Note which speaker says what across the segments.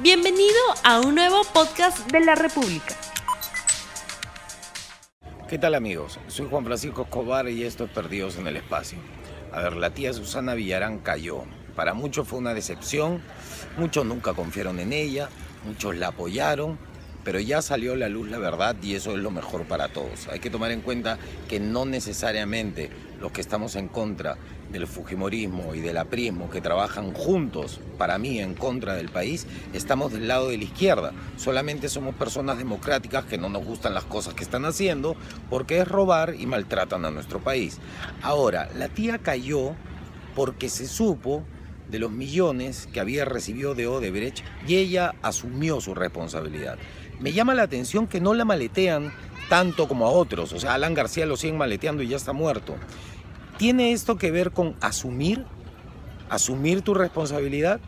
Speaker 1: Bienvenido a un nuevo podcast de la República.
Speaker 2: ¿Qué tal amigos? Soy Juan Francisco Escobar y esto es Perdidos en el Espacio. A ver, la tía Susana Villarán cayó. Para muchos fue una decepción, muchos nunca confiaron en ella, muchos la apoyaron, pero ya salió a la luz la verdad y eso es lo mejor para todos. Hay que tomar en cuenta que no necesariamente los que estamos en contra del Fujimorismo y del aprismo que trabajan juntos, para mí, en contra del país, estamos del lado de la izquierda. Solamente somos personas democráticas que no nos gustan las cosas que están haciendo porque es robar y maltratan a nuestro país. Ahora, la tía cayó porque se supo de los millones que había recibido de Odebrecht y ella asumió su responsabilidad. Me llama la atención que no la maletean tanto como a otros, o sea, Alan García lo siguen maleteando y ya está muerto. ¿Tiene esto que ver con asumir? ¿Asumir tu responsabilidad?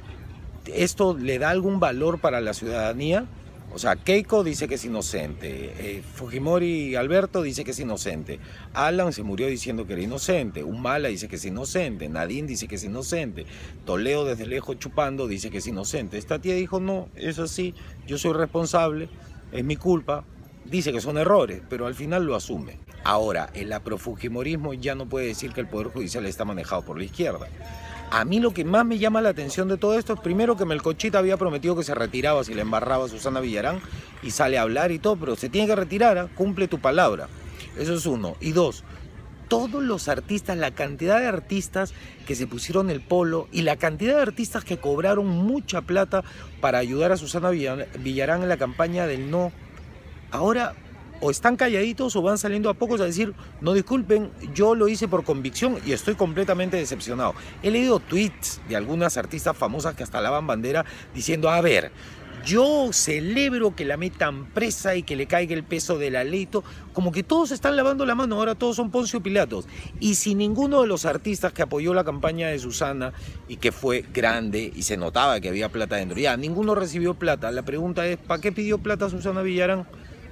Speaker 2: ¿Esto le da algún valor para la ciudadanía? O sea, Keiko dice que es inocente, eh, Fujimori Alberto dice que es inocente, Alan se murió diciendo que era inocente, Humala dice que es inocente, Nadine dice que es inocente, Toledo desde lejos chupando dice que es inocente. Esta tía dijo, no, eso sí, yo soy responsable, es mi culpa, dice que son errores, pero al final lo asume. Ahora, el aprofujimorismo ya no puede decir que el Poder Judicial está manejado por la izquierda. A mí lo que más me llama la atención de todo esto es primero que Melcochita había prometido que se retiraba si le embarraba a Susana Villarán y sale a hablar y todo, pero se tiene que retirar, ¿ah? cumple tu palabra. Eso es uno. Y dos, todos los artistas, la cantidad de artistas que se pusieron el polo y la cantidad de artistas que cobraron mucha plata para ayudar a Susana Villarán en la campaña del no. Ahora o están calladitos o van saliendo a pocos a decir, no disculpen, yo lo hice por convicción y estoy completamente decepcionado. He leído tweets de algunas artistas famosas que hasta lavan bandera diciendo, a ver, yo celebro que la metan presa y que le caiga el peso del aleito, como que todos están lavando la mano, ahora todos son Poncio Pilatos. Y si ninguno de los artistas que apoyó la campaña de Susana y que fue grande y se notaba que había plata dentro, ya ninguno recibió plata, la pregunta es, ¿para qué pidió plata Susana Villarán?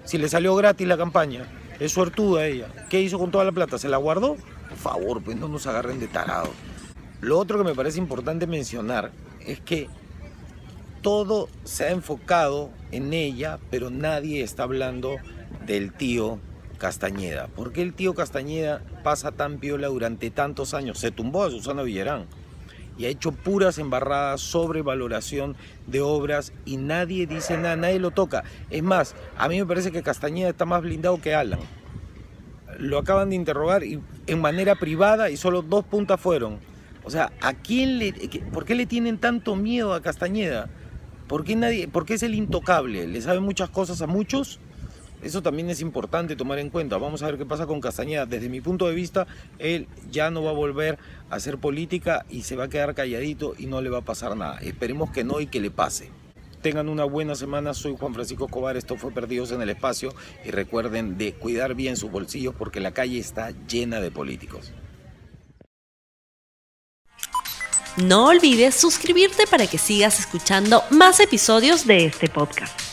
Speaker 2: Si le salió gratis la campaña, es suertuda ella. ¿Qué hizo con toda la plata? ¿Se la guardó? Por favor, pues no nos agarren de tarados. Lo otro que me parece importante mencionar es que todo se ha enfocado en ella, pero nadie está hablando del tío Castañeda. ¿Por qué el tío Castañeda pasa tan piola durante tantos años? Se tumbó a Susana Villarán y ha hecho puras embarradas sobre valoración de obras y nadie dice nada, nadie lo toca. Es más, a mí me parece que Castañeda está más blindado que Alan. Lo acaban de interrogar en manera privada y solo dos puntas fueron. O sea, ¿a quién le, ¿por qué le tienen tanto miedo a Castañeda? ¿Por qué, nadie, ¿Por qué es el intocable? ¿Le sabe muchas cosas a muchos? Eso también es importante tomar en cuenta. Vamos a ver qué pasa con Castañeda. Desde mi punto de vista, él ya no va a volver a hacer política y se va a quedar calladito y no le va a pasar nada. Esperemos que no y que le pase. Tengan una buena semana, soy Juan Francisco Escobar, esto fue Perdidos en el Espacio y recuerden de cuidar bien sus bolsillos porque la calle está llena de políticos.
Speaker 1: No olvides suscribirte para que sigas escuchando más episodios de este podcast.